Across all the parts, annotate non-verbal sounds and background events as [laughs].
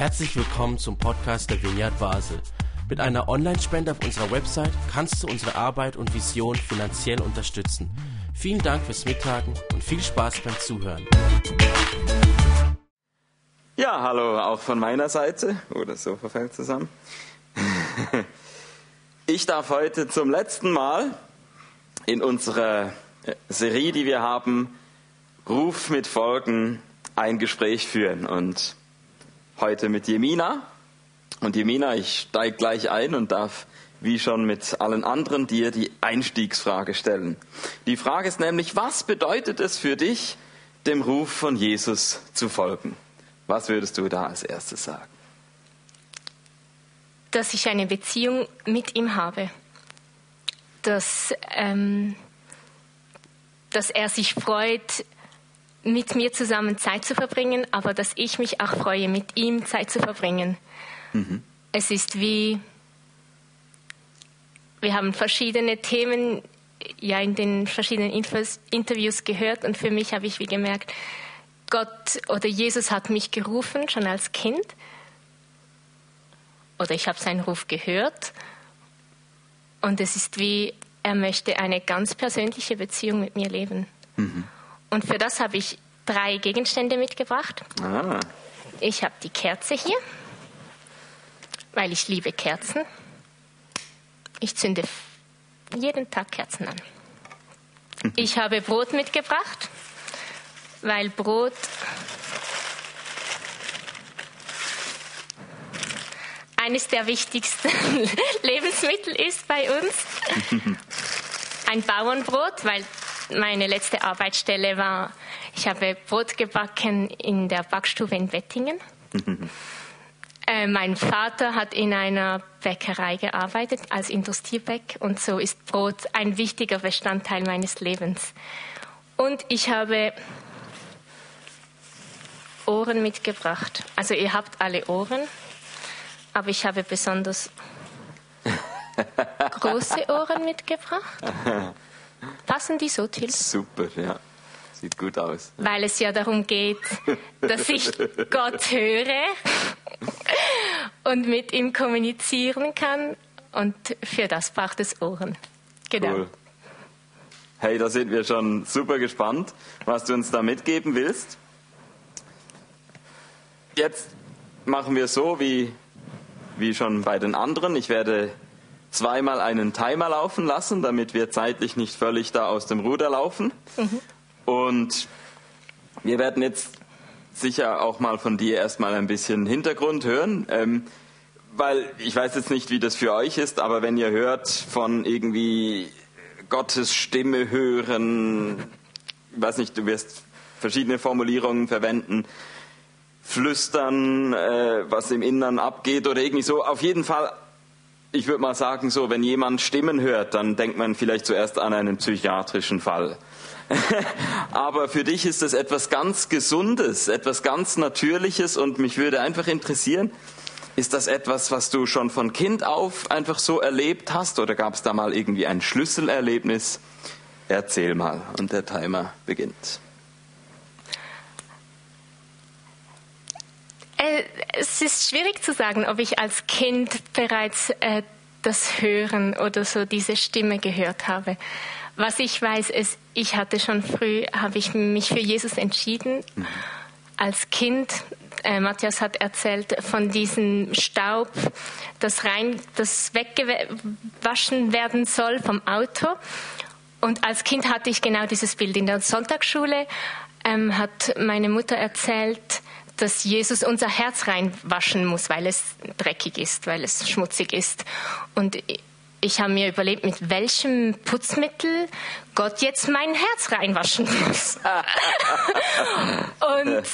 Herzlich willkommen zum Podcast der Vineyard Basel. Mit einer Online-Spende auf unserer Website kannst du unsere Arbeit und Vision finanziell unterstützen. Vielen Dank fürs Mittagen und viel Spaß beim Zuhören. Ja, hallo auch von meiner Seite. Oder so verfällt zusammen. [laughs] Ich darf heute zum letzten Mal in unserer Serie, die wir haben, Ruf mit Folgen, ein Gespräch führen. Und heute mit Jemina. Und Jemina, ich steige gleich ein und darf wie schon mit allen anderen dir die Einstiegsfrage stellen. Die Frage ist nämlich, was bedeutet es für dich, dem Ruf von Jesus zu folgen? Was würdest du da als erstes sagen? Dass ich eine Beziehung mit ihm habe. Dass, ähm, dass er sich freut, mit mir zusammen Zeit zu verbringen, aber dass ich mich auch freue, mit ihm Zeit zu verbringen. Mhm. Es ist wie, wir haben verschiedene Themen ja in den verschiedenen Infos, Interviews gehört und für mich habe ich wie gemerkt, Gott oder Jesus hat mich gerufen schon als Kind oder ich habe seinen Ruf gehört und es ist wie, er möchte eine ganz persönliche Beziehung mit mir leben. Mhm. Und für das habe ich drei Gegenstände mitgebracht. Ah. Ich habe die Kerze hier, weil ich liebe Kerzen. Ich zünde jeden Tag Kerzen an. Ich habe Brot mitgebracht, weil Brot eines der wichtigsten [laughs] Lebensmittel ist bei uns. [laughs] Ein Bauernbrot, weil meine letzte Arbeitsstelle war, ich habe Brot gebacken in der Backstube in Wettingen. [laughs] äh, mein Vater hat in einer Bäckerei gearbeitet als Industriebäck und so ist Brot ein wichtiger Bestandteil meines Lebens. Und ich habe Ohren mitgebracht. Also ihr habt alle Ohren, aber ich habe besonders [laughs] große Ohren mitgebracht. [laughs] Passen die so, Till? Super, ja. Sieht gut aus. Weil es ja darum geht, dass ich [laughs] Gott höre und mit ihm kommunizieren kann. Und für das braucht es Ohren. Genau. Cool. Hey, da sind wir schon super gespannt, was du uns da mitgeben willst. Jetzt machen wir so wie, wie schon bei den anderen. Ich werde zweimal einen Timer laufen lassen, damit wir zeitlich nicht völlig da aus dem Ruder laufen. Mhm. Und wir werden jetzt sicher auch mal von dir erstmal ein bisschen Hintergrund hören. Ähm, weil ich weiß jetzt nicht, wie das für euch ist, aber wenn ihr hört von irgendwie Gottes Stimme hören, ich weiß nicht, du wirst verschiedene Formulierungen verwenden, flüstern, äh, was im Innern abgeht oder irgendwie so. Auf jeden Fall ich würde mal sagen, so, wenn jemand Stimmen hört, dann denkt man vielleicht zuerst an einen psychiatrischen Fall. [laughs] Aber für dich ist es etwas ganz Gesundes, etwas ganz Natürliches und mich würde einfach interessieren, ist das etwas, was du schon von Kind auf einfach so erlebt hast oder gab es da mal irgendwie ein Schlüsselerlebnis? Erzähl mal und der Timer beginnt. Es ist schwierig zu sagen, ob ich als Kind bereits äh, das Hören oder so diese Stimme gehört habe. Was ich weiß, ist, ich hatte schon früh, habe ich mich für Jesus entschieden. Mhm. Als Kind, äh, Matthias hat erzählt von diesem Staub, das rein, das weggewaschen werden soll vom Auto. Und als Kind hatte ich genau dieses Bild. In der Sonntagsschule ähm, hat meine Mutter erzählt, dass Jesus unser Herz reinwaschen muss, weil es dreckig ist, weil es schmutzig ist. Und ich habe mir überlegt, mit welchem Putzmittel Gott jetzt mein Herz reinwaschen muss. [laughs] und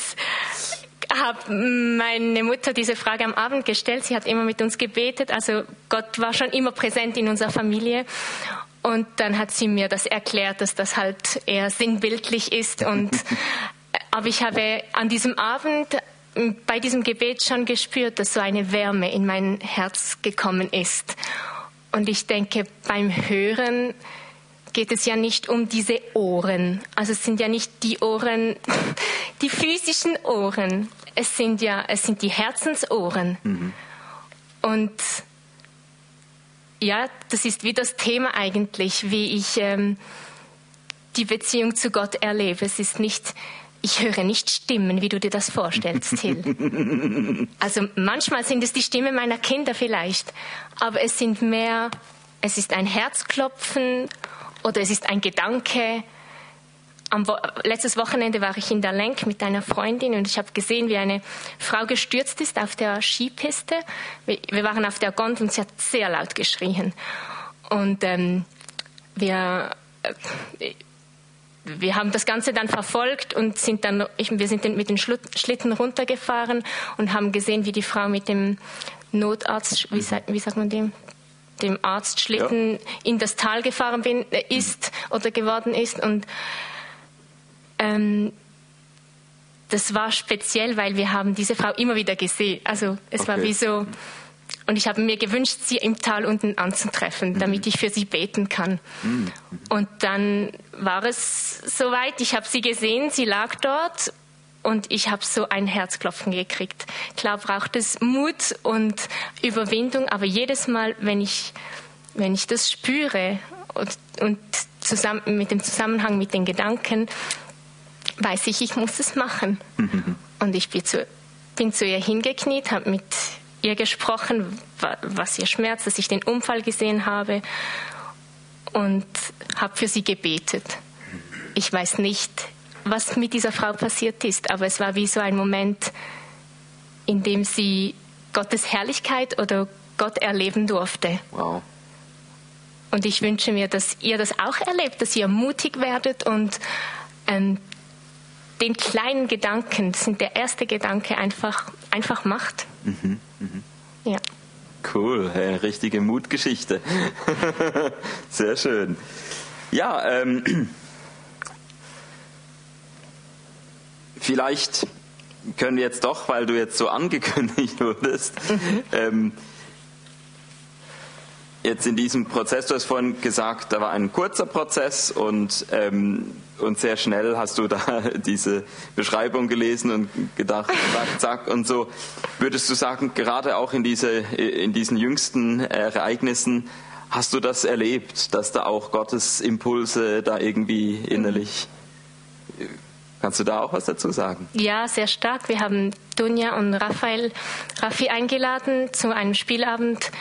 habe meine Mutter diese Frage am Abend gestellt. Sie hat immer mit uns gebetet. Also Gott war schon immer präsent in unserer Familie. Und dann hat sie mir das erklärt, dass das halt eher sinnbildlich ist und [laughs] aber ich habe an diesem Abend bei diesem Gebet schon gespürt, dass so eine Wärme in mein Herz gekommen ist. Und ich denke, beim Hören geht es ja nicht um diese Ohren. Also es sind ja nicht die Ohren, [laughs] die physischen Ohren. Es sind ja, es sind die Herzensohren. Mhm. Und ja, das ist wie das Thema eigentlich, wie ich ähm, die Beziehung zu Gott erlebe. Es ist nicht, ich höre nicht Stimmen, wie du dir das vorstellst, Till. [laughs] also manchmal sind es die Stimmen meiner Kinder vielleicht, aber es sind mehr, es ist ein Herzklopfen oder es ist ein Gedanke. Wo letztes Wochenende war ich in der Lenk mit einer Freundin und ich habe gesehen, wie eine Frau gestürzt ist auf der Skipiste. Wir, wir waren auf der Gondel und sie hat sehr laut geschrien. Und ähm, wir, äh, wir haben das Ganze dann verfolgt und sind dann, wir sind mit den Schlitten runtergefahren und haben gesehen, wie die Frau mit dem Notarzt, wie, sagt, wie sagt man dem? dem Arztschlitten ja. in das Tal gefahren bin, äh, ist oder geworden ist. Und ähm, das war speziell, weil wir haben diese Frau immer wieder gesehen. Also es okay. war wie so, und ich habe mir gewünscht, sie im Tal unten anzutreffen, mhm. damit ich für sie beten kann. Mhm. Und dann war es soweit, ich habe sie gesehen, sie lag dort und ich habe so ein Herzklopfen gekriegt. Klar braucht es Mut und Überwindung, aber jedes Mal, wenn ich, wenn ich das spüre und, und zusammen, mit dem Zusammenhang mit den Gedanken, weiß ich, ich muss es machen. Mhm. Und ich bin zu, bin zu ihr hingekniet, habe mit ihr gesprochen, was ihr schmerzt, dass ich den Unfall gesehen habe und habe für sie gebetet. Ich weiß nicht, was mit dieser Frau passiert ist, aber es war wie so ein Moment, in dem sie Gottes Herrlichkeit oder Gott erleben durfte. Wow. Und ich wünsche mir, dass ihr das auch erlebt, dass ihr mutig werdet und ähm, den kleinen Gedanken, das sind der erste Gedanke, einfach, einfach macht. Mhm, mh. Ja. Cool, hey, richtige Mutgeschichte. [laughs] Sehr schön. Ja, ähm, [clears throat] Vielleicht können wir jetzt doch, weil du jetzt so angekündigt [laughs] wurdest, mhm. ähm, jetzt in diesem Prozess, du hast vorhin gesagt, da war ein kurzer Prozess und, ähm, und sehr schnell hast du da [laughs] diese Beschreibung gelesen und gedacht, zack, zack und so. Würdest du sagen, gerade auch in, diese, in diesen jüngsten Ereignissen, hast du das erlebt, dass da auch Gottes Impulse da irgendwie innerlich Kannst du da auch was dazu sagen? Ja, sehr stark. Wir haben Dunja und Raphael, Raffi eingeladen zu einem Spielabend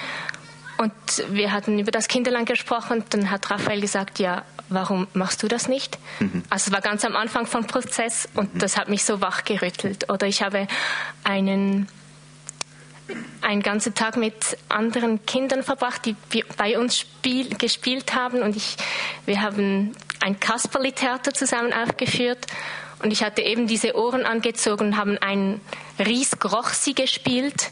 und wir hatten über das Kinderland gesprochen. Dann hat Raphael gesagt, ja, warum machst du das nicht? Mhm. Also es war ganz am Anfang vom Prozess und mhm. das hat mich so wachgerüttelt. Oder ich habe einen einen ganzen Tag mit anderen Kindern verbracht, die bei uns spiel, gespielt haben und ich, wir haben ein Kasperli-Theater zusammen aufgeführt und ich hatte eben diese Ohren angezogen und haben ein Ries Grochsi gespielt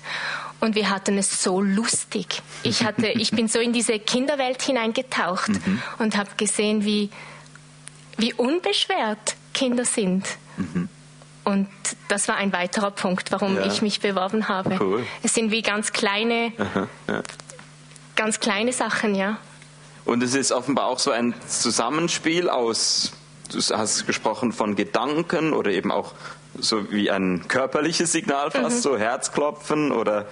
und wir hatten es so lustig. Ich, hatte, ich bin so in diese Kinderwelt hineingetaucht mhm. und habe gesehen, wie, wie unbeschwert Kinder sind. Mhm. Und das war ein weiterer Punkt, warum ja. ich mich beworben habe. Cool. Es sind wie ganz kleine, Aha, ja. ganz kleine Sachen, ja. Und es ist offenbar auch so ein Zusammenspiel aus du hast gesprochen von Gedanken oder eben auch so wie ein körperliches Signal fast, mhm. so Herzklopfen oder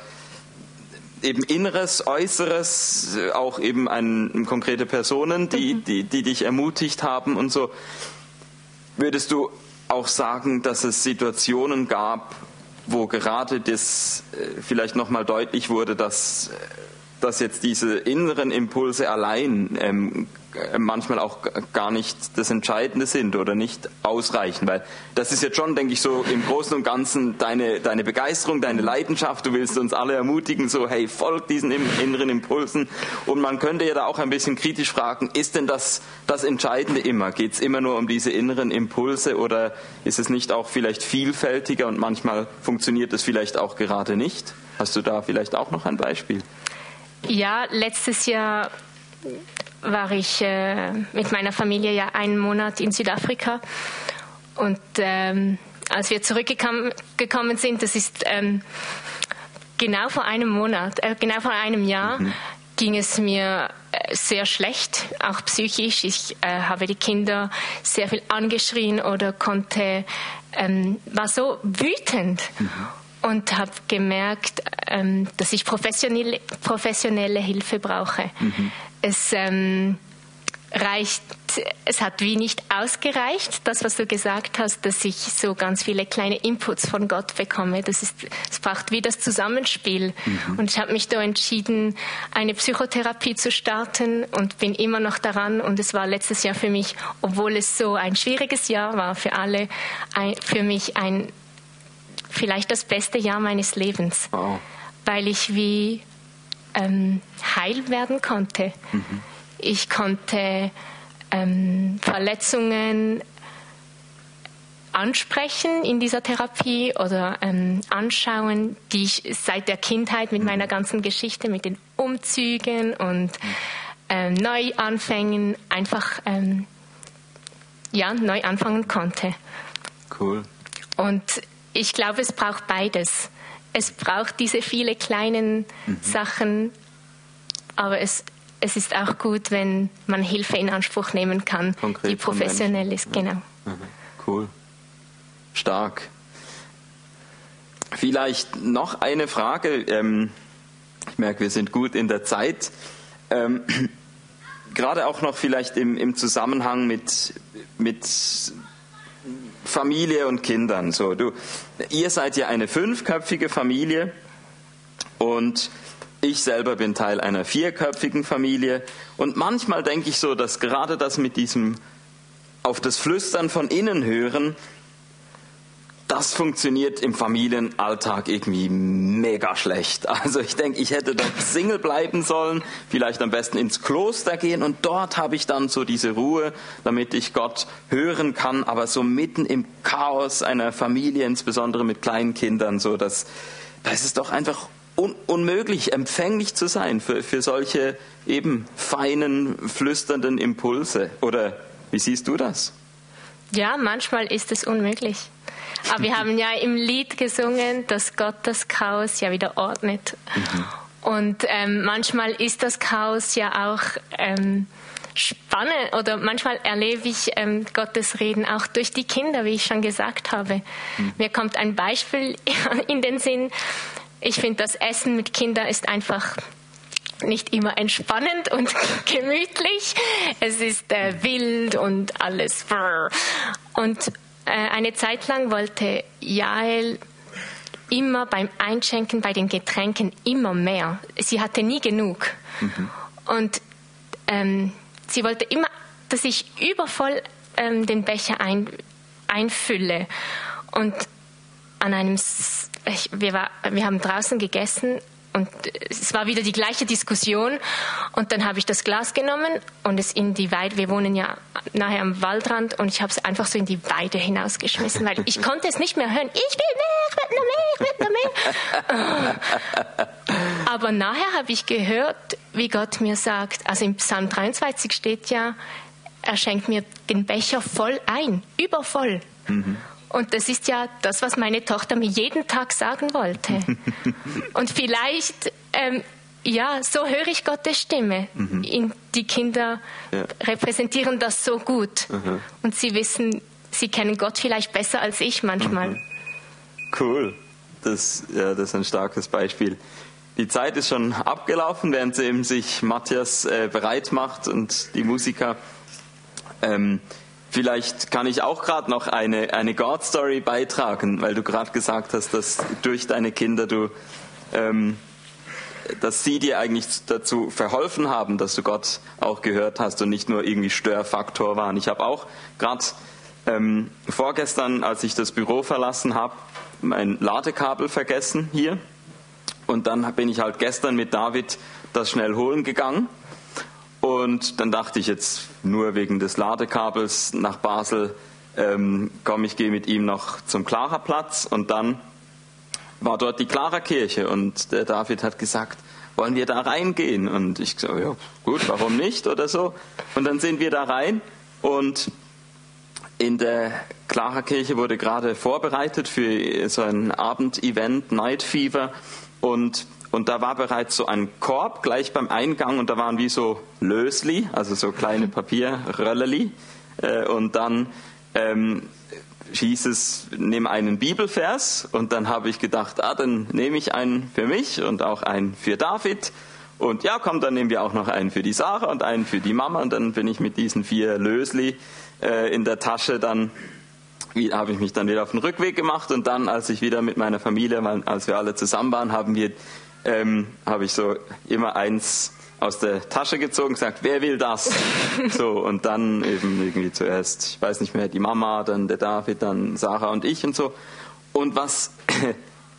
eben Inneres, Äußeres, auch eben ein, konkrete Personen, die, mhm. die, die dich ermutigt haben und so. Würdest du auch sagen, dass es Situationen gab, wo gerade das äh, vielleicht nochmal deutlich wurde, dass, dass jetzt diese inneren Impulse allein ähm, äh, manchmal auch gar nicht das Entscheidende sind oder nicht ausreichen, weil das ist jetzt schon, denke ich, so im Großen und Ganzen deine, deine Begeisterung, deine Leidenschaft, du willst uns alle ermutigen, so hey, folgt diesen inneren Impulsen und man könnte ja da auch ein bisschen kritisch fragen, ist denn das das Entscheidende immer? Geht es immer nur um diese inneren Impulse oder ist es nicht auch vielleicht vielfältiger und manchmal funktioniert es vielleicht auch gerade nicht? Hast du da vielleicht auch noch ein Beispiel? Ja, letztes Jahr war ich äh, mit meiner Familie ja einen Monat in Südafrika. Und ähm, als wir zurückgekommen sind, das ist ähm, genau vor einem Monat, äh, genau vor einem Jahr, mhm. ging es mir äh, sehr schlecht, auch psychisch. Ich äh, habe die Kinder sehr viel angeschrien oder konnte, ähm, war so wütend. Mhm. Und habe gemerkt, ähm, dass ich professionelle, professionelle Hilfe brauche. Mhm. Es, ähm, reicht, es hat wie nicht ausgereicht, das, was du gesagt hast, dass ich so ganz viele kleine Inputs von Gott bekomme. Das ist, es braucht wie das Zusammenspiel. Mhm. Und ich habe mich da entschieden, eine Psychotherapie zu starten und bin immer noch daran. Und es war letztes Jahr für mich, obwohl es so ein schwieriges Jahr war für alle, ein, für mich ein, vielleicht das beste Jahr meines Lebens. Wow. Weil ich wie ähm, heil werden konnte. Mhm ich konnte ähm, Verletzungen ansprechen in dieser Therapie oder ähm, anschauen, die ich seit der Kindheit mit meiner ganzen Geschichte, mit den Umzügen und ähm, Neuanfängen einfach ähm, ja, neu anfangen konnte. Cool. Und ich glaube, es braucht beides. Es braucht diese viele kleinen mhm. Sachen, aber es, es ist auch gut, wenn man Hilfe in Anspruch nehmen kann, Konkret die professionell ist. Genau. Mhm. Cool. Stark. Vielleicht noch eine Frage. Ähm, ich merke, wir sind gut in der Zeit. Ähm, [clears throat] gerade auch noch vielleicht im, im Zusammenhang mit, mit Familie und Kindern. So, du, ihr seid ja eine fünfköpfige Familie und ich selber bin Teil einer vierköpfigen Familie und manchmal denke ich so, dass gerade das mit diesem auf das Flüstern von innen hören, das funktioniert im Familienalltag irgendwie mega schlecht. Also ich denke, ich hätte doch [laughs] Single bleiben sollen, vielleicht am besten ins Kloster gehen und dort habe ich dann so diese Ruhe, damit ich Gott hören kann, aber so mitten im Chaos einer Familie, insbesondere mit kleinen Kindern, so dass das ist doch einfach un unmöglich, empfänglich zu sein für, für solche eben feinen, flüsternden Impulse. Oder wie siehst du das? Ja, manchmal ist es unmöglich. Aber wir haben ja im Lied gesungen, dass Gott das Chaos ja wieder ordnet. Mhm. Und ähm, manchmal ist das Chaos ja auch ähm, spannend oder manchmal erlebe ich ähm, Gottes Reden auch durch die Kinder, wie ich schon gesagt habe. Mhm. Mir kommt ein Beispiel [laughs] in den Sinn. Ich finde, das Essen mit Kindern ist einfach nicht immer entspannend und [laughs] gemütlich. Es ist äh, wild und alles. Und eine Zeit lang wollte Jael immer beim Einschenken bei den Getränken immer mehr. Sie hatte nie genug. Mhm. Und ähm, sie wollte immer, dass ich übervoll ähm, den Becher ein, einfülle. Und an einem ich, wir, war, wir haben draußen gegessen und es war wieder die gleiche Diskussion. Und dann habe ich das Glas genommen und es in die Weide, wir wohnen ja nachher am Waldrand, und ich habe es einfach so in die Weide hinausgeschmissen, weil ich konnte es nicht mehr hören. Ich will mehr, ich will noch mehr, ich will noch mehr. [laughs] Aber nachher habe ich gehört, wie Gott mir sagt, also im Psalm 23 steht ja, er schenkt mir den Becher voll ein, übervoll. Mhm. Und das ist ja das, was meine Tochter mir jeden Tag sagen wollte. [laughs] Und vielleicht, ähm, ja, so höre ich Gottes Stimme. Mhm. die Kinder ja. repräsentieren das so gut. Mhm. Und sie wissen, sie kennen Gott vielleicht besser als ich manchmal. Mhm. Cool. Das, ja, das ist ein starkes Beispiel. Die Zeit ist schon abgelaufen, während sich Matthias äh, bereit macht und die Musiker. Ähm, Vielleicht kann ich auch gerade noch eine, eine God-Story beitragen, weil du gerade gesagt hast, dass durch deine Kinder du, ähm, dass sie dir eigentlich dazu verholfen haben, dass du Gott auch gehört hast und nicht nur irgendwie Störfaktor waren. Ich habe auch gerade ähm, vorgestern, als ich das Büro verlassen habe, mein Ladekabel vergessen hier. Und dann bin ich halt gestern mit David das schnell holen gegangen und dann dachte ich jetzt nur wegen des Ladekabels nach Basel, ähm, komm, ich gehe mit ihm noch zum Klaraplatz und dann war dort die Klarerkirche und der David hat gesagt, wollen wir da reingehen? Und ich so, ja, gut, warum nicht oder so? Und dann sind wir da rein und in der Clara Kirche wurde gerade vorbereitet für so ein Abendevent, Night Fever. Und, und da war bereits so ein Korb gleich beim Eingang und da waren wie so Lösli, also so kleine [laughs] Papierrölleli. Äh, und dann ähm, hieß es, nimm einen Bibelvers und dann habe ich gedacht, ah, dann nehme ich einen für mich und auch einen für David. Und ja, komm, dann nehmen wir auch noch einen für die Sarah und einen für die Mama und dann bin ich mit diesen vier Lösli äh, in der Tasche dann habe ich mich dann wieder auf den Rückweg gemacht und dann, als ich wieder mit meiner Familie, als wir alle zusammen waren, haben wir, ähm, habe ich so immer eins aus der Tasche gezogen, gesagt, wer will das? [laughs] so und dann eben irgendwie zuerst, ich weiß nicht mehr, die Mama, dann der David, dann Sarah und ich und so. Und was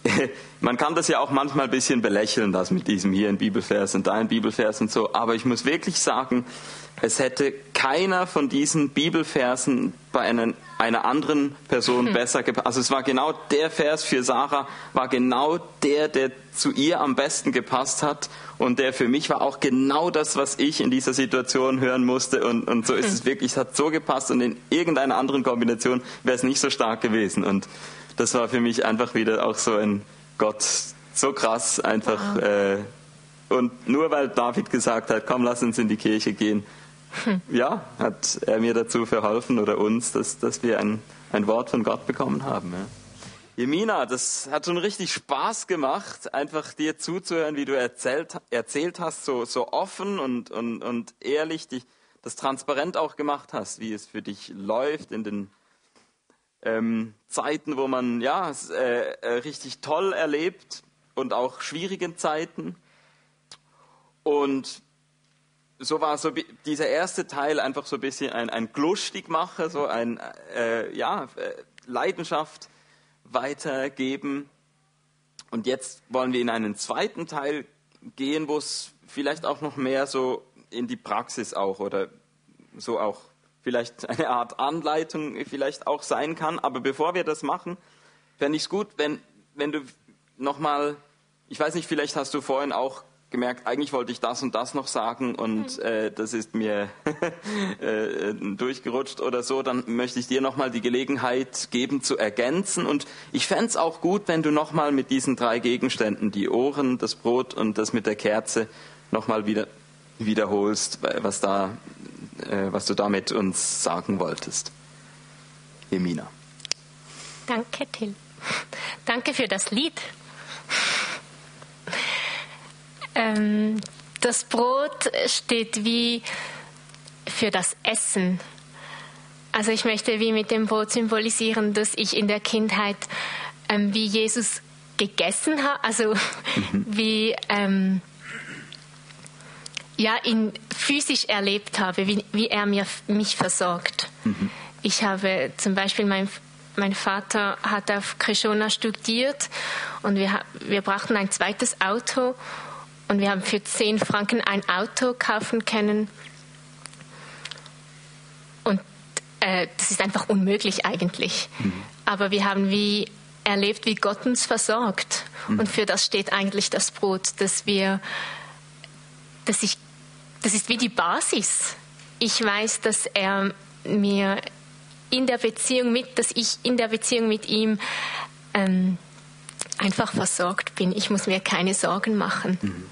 [laughs] man kann das ja auch manchmal ein bisschen belächeln, das mit diesem hier ein Bibelvers und da ein Bibelvers und so, aber ich muss wirklich sagen, es hätte keiner von diesen Bibelversen bei einer, einer anderen Person hm. besser gepasst. Also es war genau der Vers für Sarah, war genau der, der zu ihr am besten gepasst hat und der für mich war auch genau das, was ich in dieser Situation hören musste und, und so ist hm. es wirklich, es hat so gepasst und in irgendeiner anderen Kombination wäre es nicht so stark gewesen und das war für mich einfach wieder auch so ein Gott, so krass einfach. Wow. Äh, und nur weil David gesagt hat, komm, lass uns in die Kirche gehen, hm. ja, hat er mir dazu verholfen oder uns, dass, dass wir ein, ein Wort von Gott bekommen haben. Ja. Jemina, das hat schon richtig Spaß gemacht, einfach dir zuzuhören, wie du erzählt, erzählt hast, so, so offen und, und, und ehrlich, dich, das transparent auch gemacht hast, wie es für dich läuft in den ähm, Zeiten, wo man ja äh, äh, richtig toll erlebt und auch schwierigen Zeiten. Und so war so dieser erste Teil einfach so ein bisschen ein, ein Glustigmacher, so ein äh, ja, äh, Leidenschaft weitergeben. Und jetzt wollen wir in einen zweiten Teil gehen, wo es vielleicht auch noch mehr so in die Praxis auch oder so auch vielleicht eine Art Anleitung vielleicht auch sein kann. Aber bevor wir das machen, fände ich es gut, wenn, wenn du nochmal, ich weiß nicht, vielleicht hast du vorhin auch gemerkt, eigentlich wollte ich das und das noch sagen und mhm. äh, das ist mir [laughs] äh, durchgerutscht oder so, dann möchte ich dir nochmal die Gelegenheit geben zu ergänzen. Und ich fände es auch gut, wenn du nochmal mit diesen drei Gegenständen, die Ohren, das Brot und das mit der Kerze, nochmal wieder wiederholst, was da äh, was du damit uns sagen wolltest. Emina. Danke, Till. Danke für das Lied. Ähm, das Brot steht wie für das Essen. Also ich möchte wie mit dem Brot symbolisieren, dass ich in der Kindheit ähm, wie Jesus gegessen habe, also mhm. [laughs] wie ähm, ja, ihn physisch erlebt habe, wie, wie er mir, mich versorgt. Mhm. Ich habe zum Beispiel, mein, mein Vater hat auf Krishona studiert und wir, wir brachten ein zweites Auto und wir haben für 10 Franken ein Auto kaufen können. Und äh, das ist einfach unmöglich eigentlich. Mhm. Aber wir haben wie erlebt, wie Gott uns versorgt. Mhm. Und für das steht eigentlich das Brot, dass wir dass ich, das ist wie die Basis. Ich weiß, dass er mir in der Beziehung mit, dass ich in der Beziehung mit ihm ähm, einfach versorgt bin. Ich muss mir keine Sorgen machen. Mhm.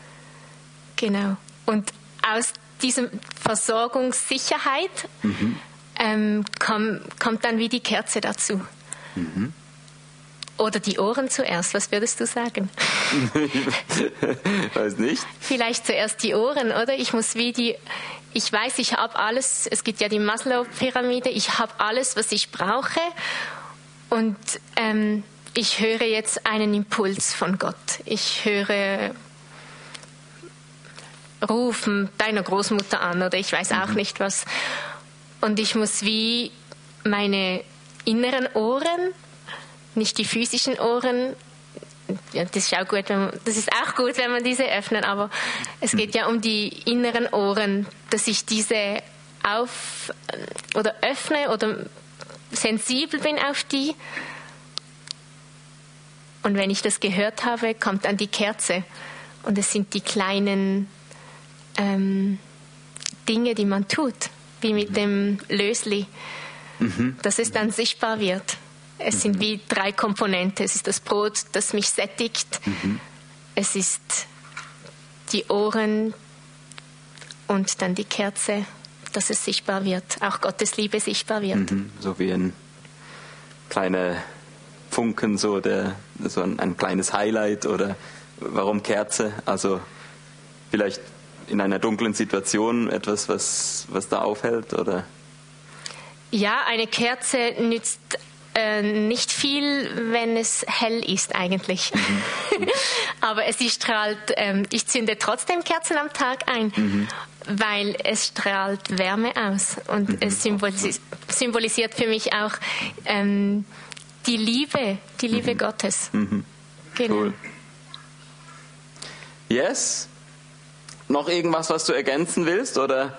Genau. Und aus dieser Versorgungssicherheit mhm. ähm, komm, kommt dann wie die Kerze dazu. Mhm. Oder die Ohren zuerst, was würdest du sagen? [laughs] weiß nicht. Vielleicht zuerst die Ohren, oder? Ich muss wie die, ich weiß, ich habe alles, es gibt ja die Maslow-Pyramide, ich habe alles, was ich brauche und ähm, ich höre jetzt einen Impuls von Gott. Ich höre rufen deiner Großmutter an oder ich weiß auch mhm. nicht was. Und ich muss wie meine inneren Ohren nicht die physischen Ohren. Ja, das, ist auch gut, wenn man, das ist auch gut, wenn man diese öffnet, aber es geht ja um die inneren Ohren, dass ich diese auf oder öffne oder sensibel bin auf die. Und wenn ich das gehört habe, kommt dann die Kerze. Und es sind die kleinen ähm, Dinge, die man tut, wie mit dem Lösli. mhm. dass es dann sichtbar wird. Es sind wie drei Komponenten. Es ist das Brot, das mich sättigt. Mhm. Es ist die Ohren und dann die Kerze, dass es sichtbar wird, auch Gottes Liebe sichtbar wird. Mhm. So wie ein kleiner Funken, so, der, so ein, ein kleines Highlight oder warum Kerze? Also vielleicht in einer dunklen Situation etwas, was, was da aufhält? Oder? Ja, eine Kerze nützt äh, nicht viel, wenn es hell ist eigentlich. Mhm. [laughs] Aber es strahlt, ähm, ich zünde trotzdem Kerzen am Tag ein, mhm. weil es strahlt Wärme aus und mhm. es symbolisiert, symbolisiert, für mich auch ähm, die Liebe, die Liebe mhm. Gottes. Mhm. Genau. Cool. Yes. Noch irgendwas, was du ergänzen willst oder?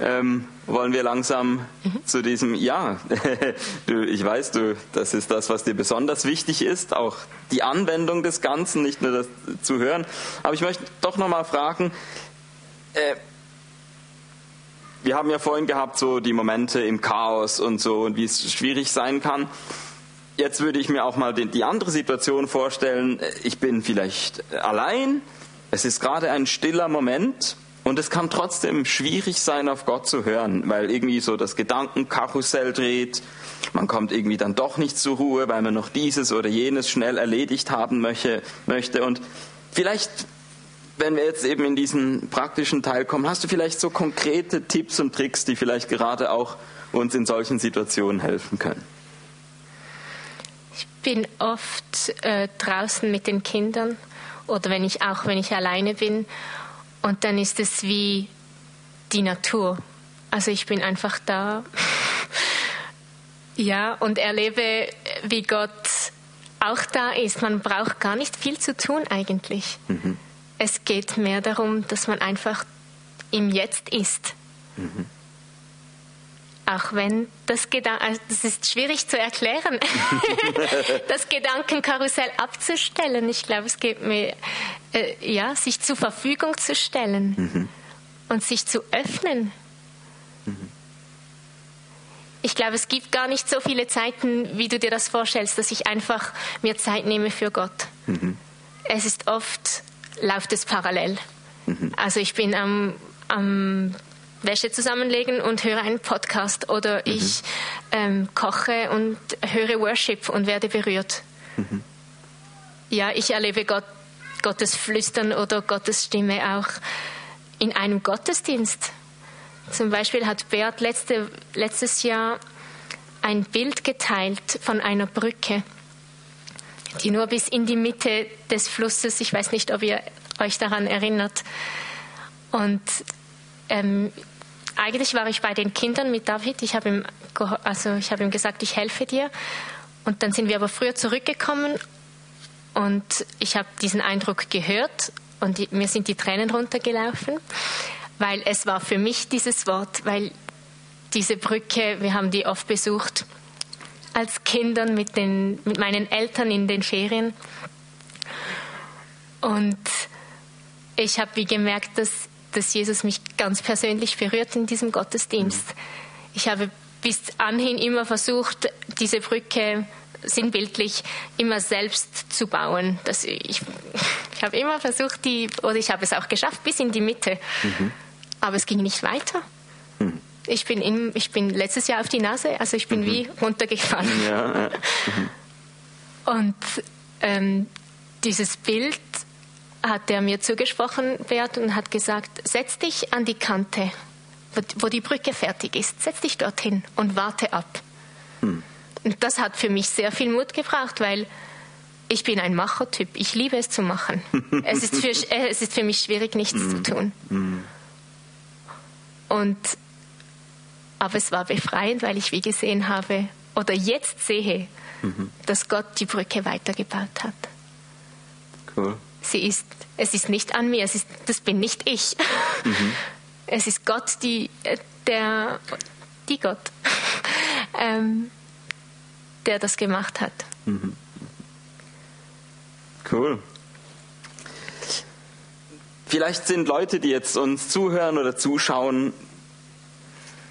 Ähm, wollen wir langsam mhm. zu diesem, ja, [laughs] du, ich weiß, du, das ist das, was dir besonders wichtig ist, auch die Anwendung des Ganzen, nicht nur das zu hören. Aber ich möchte doch nochmal fragen, äh, wir haben ja vorhin gehabt, so die Momente im Chaos und so und wie es schwierig sein kann. Jetzt würde ich mir auch mal die, die andere Situation vorstellen. Ich bin vielleicht allein. Es ist gerade ein stiller Moment und es kann trotzdem schwierig sein, auf Gott zu hören, weil irgendwie so das Gedankenkarussell dreht. Man kommt irgendwie dann doch nicht zur Ruhe, weil man noch dieses oder jenes schnell erledigt haben möchte. Und vielleicht, wenn wir jetzt eben in diesen praktischen Teil kommen, hast du vielleicht so konkrete Tipps und Tricks, die vielleicht gerade auch uns in solchen Situationen helfen können? Ich bin oft äh, draußen mit den Kindern oder wenn ich auch wenn ich alleine bin und dann ist es wie die Natur. Also ich bin einfach da. [laughs] ja, und erlebe, wie Gott auch da ist. Man braucht gar nicht viel zu tun eigentlich. Mhm. Es geht mehr darum, dass man einfach im Jetzt ist. Mhm. Auch wenn das Gedanken, also das ist schwierig zu erklären, [laughs] das Gedankenkarussell abzustellen. Ich glaube, es geht mir, äh, ja, sich zur Verfügung zu stellen mhm. und sich zu öffnen. Mhm. Ich glaube, es gibt gar nicht so viele Zeiten, wie du dir das vorstellst, dass ich einfach mir Zeit nehme für Gott. Mhm. Es ist oft, läuft es parallel. Mhm. Also ich bin am, am Wäsche zusammenlegen und höre einen Podcast oder mhm. ich ähm, koche und höre Worship und werde berührt. Mhm. Ja, ich erlebe Gott, Gottes Flüstern oder Gottes Stimme auch in einem Gottesdienst. Zum Beispiel hat Beat letzte, letztes Jahr ein Bild geteilt von einer Brücke, die nur bis in die Mitte des Flusses, ich weiß nicht, ob ihr euch daran erinnert. Und ähm, eigentlich war ich bei den Kindern mit David. Ich habe ihm, also ich ihm gesagt, ich helfe dir. Und dann sind wir aber früher zurückgekommen und ich habe diesen Eindruck gehört und die, mir sind die Tränen runtergelaufen, weil es war für mich dieses Wort, weil diese Brücke, wir haben die oft besucht als Kindern mit, den, mit meinen Eltern in den Ferien. Und ich habe wie gemerkt, dass dass Jesus mich ganz persönlich berührt in diesem Gottesdienst. Ich habe bis anhin immer versucht, diese Brücke sinnbildlich immer selbst zu bauen. Das, ich, ich habe immer versucht, die, oder ich habe es auch geschafft, bis in die Mitte. Mhm. Aber es ging nicht weiter. Mhm. Ich, bin in, ich bin letztes Jahr auf die Nase, also ich bin mhm. wie runtergefallen. Ja, ja. Mhm. Und ähm, dieses Bild hat er mir zugesprochen, Bert, und hat gesagt, setz dich an die Kante, wo die Brücke fertig ist, setz dich dorthin und warte ab. Hm. Und das hat für mich sehr viel Mut gebraucht, weil ich bin ein Machertyp. Ich liebe es zu machen. [laughs] es, ist für, äh, es ist für mich schwierig, nichts hm. zu tun. Hm. Und, aber es war befreiend, weil ich wie gesehen habe, oder jetzt sehe, mhm. dass Gott die Brücke weitergebaut hat. Cool. Sie ist, es ist nicht an mir, es ist, das bin nicht ich. Mhm. [laughs] Es ist Gott, die, äh, der, die Gott, [laughs] ähm, der das gemacht hat. Mhm. Cool. Vielleicht sind Leute, die jetzt uns zuhören oder zuschauen,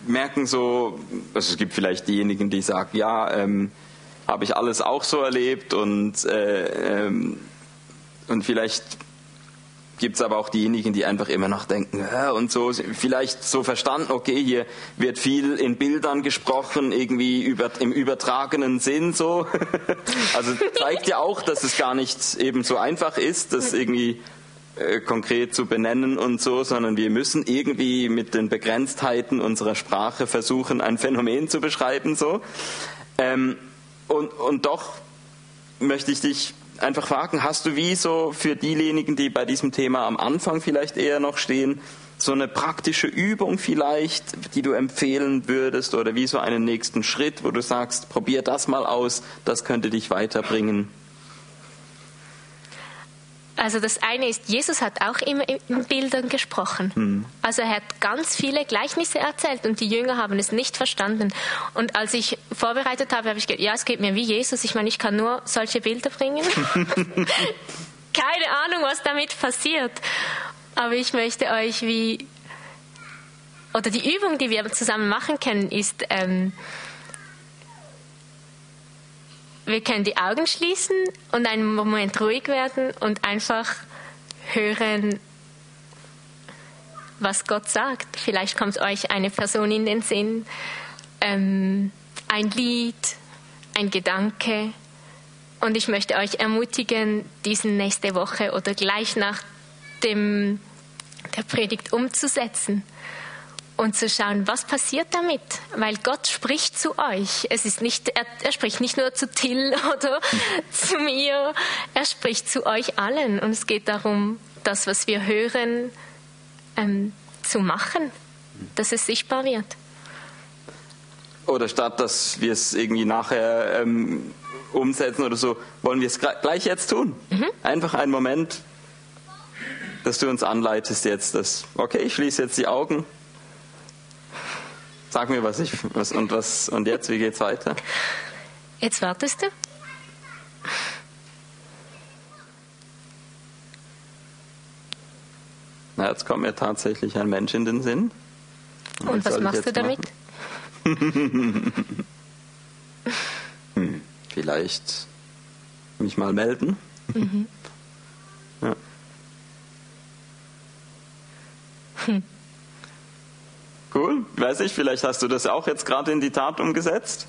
merken so, also es gibt vielleicht diejenigen, die sagen, ja, ähm, habe ich alles auch so erlebt und, äh, ähm, und vielleicht gibt es aber auch diejenigen, die einfach immer noch denken, ja, und so, vielleicht so verstanden, okay, hier wird viel in Bildern gesprochen, irgendwie über, im übertragenen Sinn so. [laughs] also zeigt ja auch, dass es gar nicht eben so einfach ist, das irgendwie äh, konkret zu benennen und so, sondern wir müssen irgendwie mit den Begrenztheiten unserer Sprache versuchen, ein Phänomen zu beschreiben so. Ähm, und, und doch möchte ich dich einfach fragen, hast du wie so für diejenigen, die bei diesem Thema am Anfang vielleicht eher noch stehen, so eine praktische Übung vielleicht, die du empfehlen würdest oder wie so einen nächsten Schritt, wo du sagst, probier das mal aus, das könnte dich weiterbringen? Also das eine ist, Jesus hat auch immer in Bildern gesprochen. Mhm. Also er hat ganz viele Gleichnisse erzählt und die Jünger haben es nicht verstanden. Und als ich vorbereitet habe, habe ich gedacht, ja, es geht mir wie Jesus. Ich meine, ich kann nur solche Bilder bringen. [laughs] [laughs] Keine Ahnung, was damit passiert. Aber ich möchte euch wie, oder die Übung, die wir zusammen machen können, ist, ähm, wir können die Augen schließen und einen Moment ruhig werden und einfach hören, was Gott sagt. Vielleicht kommt euch eine Person in den Sinn, ähm, ein Lied, ein Gedanke. Und ich möchte euch ermutigen, diesen nächste Woche oder gleich nach dem, der Predigt umzusetzen und zu schauen, was passiert damit, weil Gott spricht zu euch. Es ist nicht, er, er spricht nicht nur zu Till [laughs] oder zu mir, er spricht zu euch allen und es geht darum, das, was wir hören, ähm, zu machen, dass es sichtbar wird. Oder statt, dass wir es irgendwie nachher ähm, umsetzen oder so, wollen wir es gleich jetzt tun. Mhm. Einfach einen Moment, dass du uns anleitest jetzt, dass, okay, ich schließe jetzt die Augen Sag mir, was ich, was und was und jetzt, wie geht's weiter? Jetzt wartest du. Na, jetzt kommt mir tatsächlich ein Mensch in den Sinn. Und, und was machst du damit? [laughs] hm, vielleicht mich mal melden. Mhm. Ja. Hm. Cool, weiß ich, vielleicht hast du das auch jetzt gerade in die Tat umgesetzt.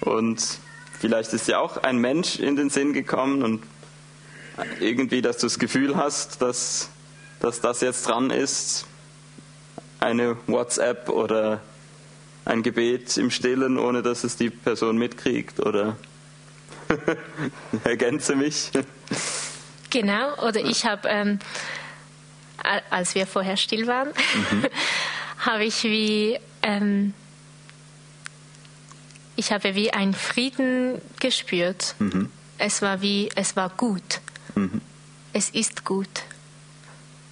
Und vielleicht ist dir auch ein Mensch in den Sinn gekommen und irgendwie, dass du das Gefühl hast, dass, dass das jetzt dran ist. Eine WhatsApp oder ein Gebet im Stillen, ohne dass es die Person mitkriegt oder [laughs] ergänze mich. Genau, oder ich habe, ähm, als wir vorher still waren, mhm. [laughs] habe ich wie, ähm, ich habe wie einen Frieden gespürt. Mhm. Es war wie, es war gut. Mhm. Es ist gut.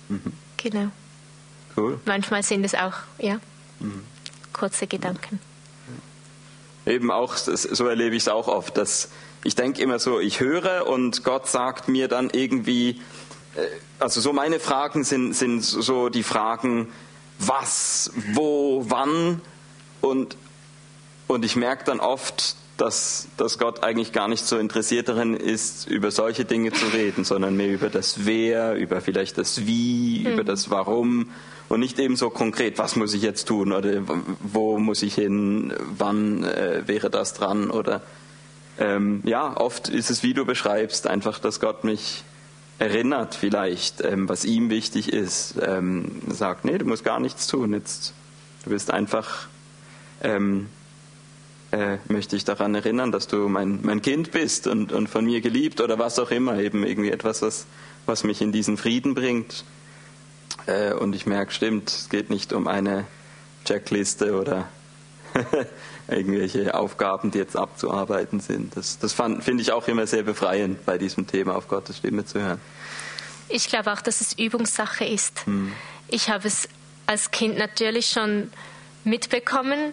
Mhm. Genau. Cool. Manchmal sind es auch, ja, mhm. kurze Gedanken. Eben auch, so erlebe ich es auch oft, dass ich denke immer so, ich höre und Gott sagt mir dann irgendwie, äh, also so meine Fragen sind, sind so die Fragen, was, wo, wann. Und, und ich merke dann oft, dass, dass Gott eigentlich gar nicht so interessiert darin ist, über solche Dinge zu reden, sondern mehr über das Wer, über vielleicht das Wie, mhm. über das Warum und nicht eben so konkret, was muss ich jetzt tun oder wo muss ich hin, wann äh, wäre das dran oder ähm, ja, oft ist es, wie du beschreibst, einfach, dass Gott mich erinnert vielleicht, ähm, was ihm wichtig ist, ähm, sagt, nee, du musst gar nichts tun, jetzt, du bist einfach, ähm, äh, möchte ich daran erinnern, dass du mein, mein Kind bist und, und von mir geliebt oder was auch immer, eben irgendwie etwas, was, was mich in diesen Frieden bringt. Äh, und ich merke, stimmt, es geht nicht um eine Checkliste oder [laughs] irgendwelche Aufgaben, die jetzt abzuarbeiten sind. Das, das finde ich auch immer sehr befreiend, bei diesem Thema auf Gottes Stimme zu hören. Ich glaube auch, dass es Übungssache ist. Hm. Ich habe es als Kind natürlich schon mitbekommen,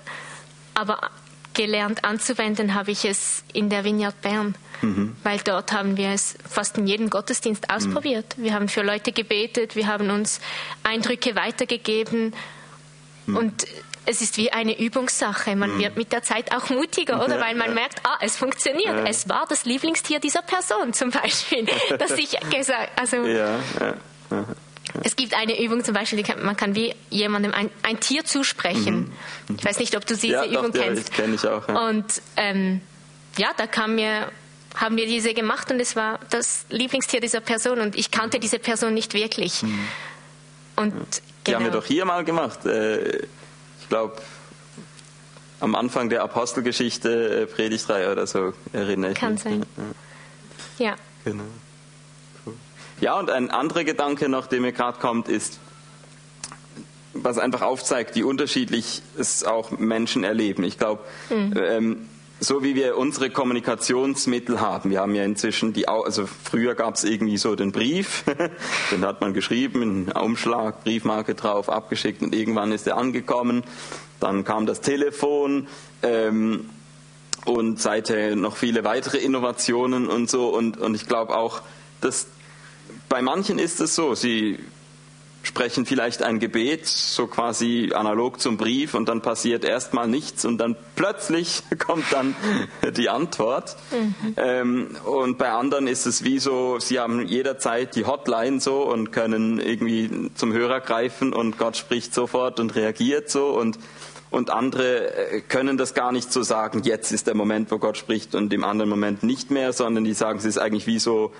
aber gelernt anzuwenden habe ich es in der Vineyard Bern, mhm. weil dort haben wir es fast in jedem Gottesdienst ausprobiert. Mhm. Wir haben für Leute gebetet, wir haben uns Eindrücke weitergegeben Mhm. Und es ist wie eine Übungssache. Man mhm. wird mit der Zeit auch mutiger, oder? Weil man merkt, ah, es funktioniert. Ja. Es war das Lieblingstier dieser Person zum Beispiel, [laughs] dass ich gesagt, also. Ja, ja. Es gibt eine Übung zum Beispiel, man kann wie jemandem ein, ein Tier zusprechen. Mhm. Ich weiß nicht, ob du diese ja, Übung doch, kennst. Ja, kenne ich auch. Ja. Und ähm, ja, da kam mir, haben wir diese gemacht und es war das Lieblingstier dieser Person und ich kannte diese Person nicht wirklich. Mhm. Und die genau. haben wir genau. doch hier mal gemacht. Äh, ich glaube, am Anfang der Apostelgeschichte, äh, Predigtreihe oder so, erinnere ich Kann mich. Kann sein. Ja. ja. Genau. Ja, und ein anderer Gedanke noch, der mir gerade kommt, ist, was einfach aufzeigt, wie unterschiedlich es auch Menschen erleben. Ich glaube, mhm. ähm, so wie wir unsere Kommunikationsmittel haben, wir haben ja inzwischen die, also früher gab es irgendwie so den Brief, [laughs] den hat man geschrieben, einen Umschlag, Briefmarke drauf, abgeschickt und irgendwann ist er angekommen. Dann kam das Telefon ähm, und seither noch viele weitere Innovationen und so. Und, und ich glaube auch, dass bei manchen ist es so, sie sprechen vielleicht ein Gebet, so quasi analog zum Brief, und dann passiert erstmal nichts und dann plötzlich [laughs] kommt dann die Antwort. Mhm. Ähm, und bei anderen ist es wie so, sie haben jederzeit die Hotline so und können irgendwie zum Hörer greifen und Gott spricht sofort und reagiert so und und andere äh, können das gar nicht so sagen, jetzt ist der Moment, wo Gott spricht und im anderen Moment nicht mehr, sondern die sagen, es ist eigentlich wie so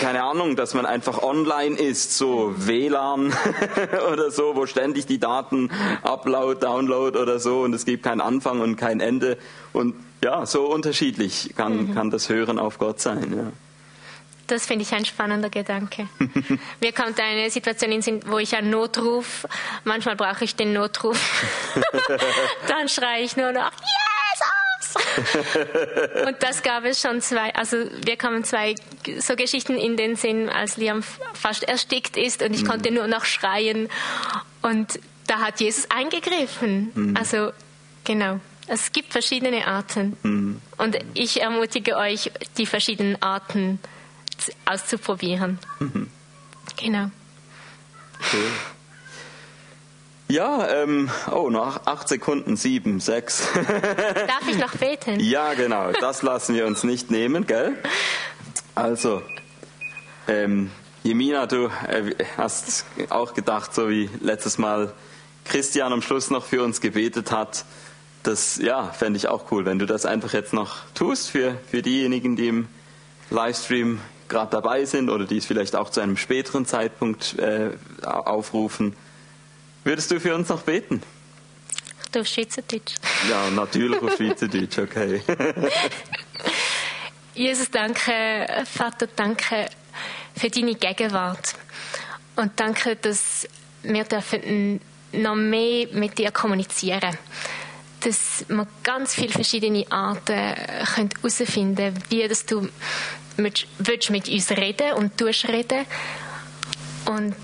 keine Ahnung, dass man einfach online ist, so WLAN [laughs] oder so, wo ständig die Daten Upload, Download oder so und es gibt keinen Anfang und kein Ende. Und ja, so unterschiedlich kann, mhm. kann das Hören auf Gott sein. Ja. Das finde ich ein spannender Gedanke. [laughs] Mir kommt eine Situation in Sinn, wo ich einen Notruf, manchmal brauche ich den Notruf, [laughs] dann schreie ich nur noch, yeah! [laughs] und das gab es schon zwei, also wir kamen zwei so Geschichten in den Sinn, als Liam fast erstickt ist und ich mhm. konnte nur noch schreien und da hat Jesus eingegriffen. Mhm. Also genau. Es gibt verschiedene Arten. Mhm. Und ich ermutige euch, die verschiedenen Arten auszuprobieren. Mhm. Genau. Cool. Ja, ähm, oh, noch acht Sekunden, sieben, sechs. [laughs] Darf ich noch beten? Ja, genau, das lassen wir uns nicht nehmen, gell? Also, ähm, Jemina, du äh, hast auch gedacht, so wie letztes Mal Christian am Schluss noch für uns gebetet hat, das, ja, fände ich auch cool, wenn du das einfach jetzt noch tust für, für diejenigen, die im Livestream gerade dabei sind oder die es vielleicht auch zu einem späteren Zeitpunkt äh, aufrufen. Würdest du für uns noch beten? Du auf Schweizerdeutsch. Ja, natürlich auf [laughs] Schweizerdeutsch, okay. [laughs] Jesus, danke, Vater, danke für deine Gegenwart. Und danke, dass wir dürfen noch mehr mit dir kommunizieren dass wir ganz viele verschiedene Arten herausfinden können, wie dass du mit, willst mit uns reden und tust reden. Und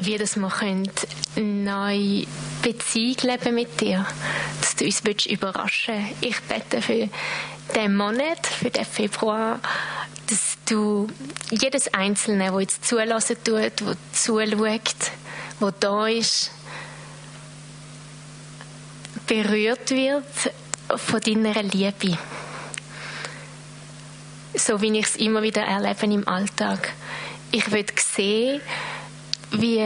wie das wir können, neue Beziehung leben mit dir, dass du uns willst überraschen Ich bete für den Monat, für den Februar, dass du jedes Einzelne, wo jetzt zulassen tut, wo zuschaut, wo da ist, berührt wird von deiner Liebe. So wie ich es immer wieder erlebe im Alltag. Ich will sehen, wie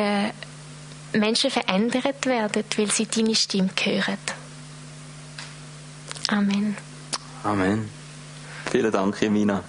Menschen verändert werden, weil sie deine Stimme hören. Amen. Amen. Vielen Dank, Emina.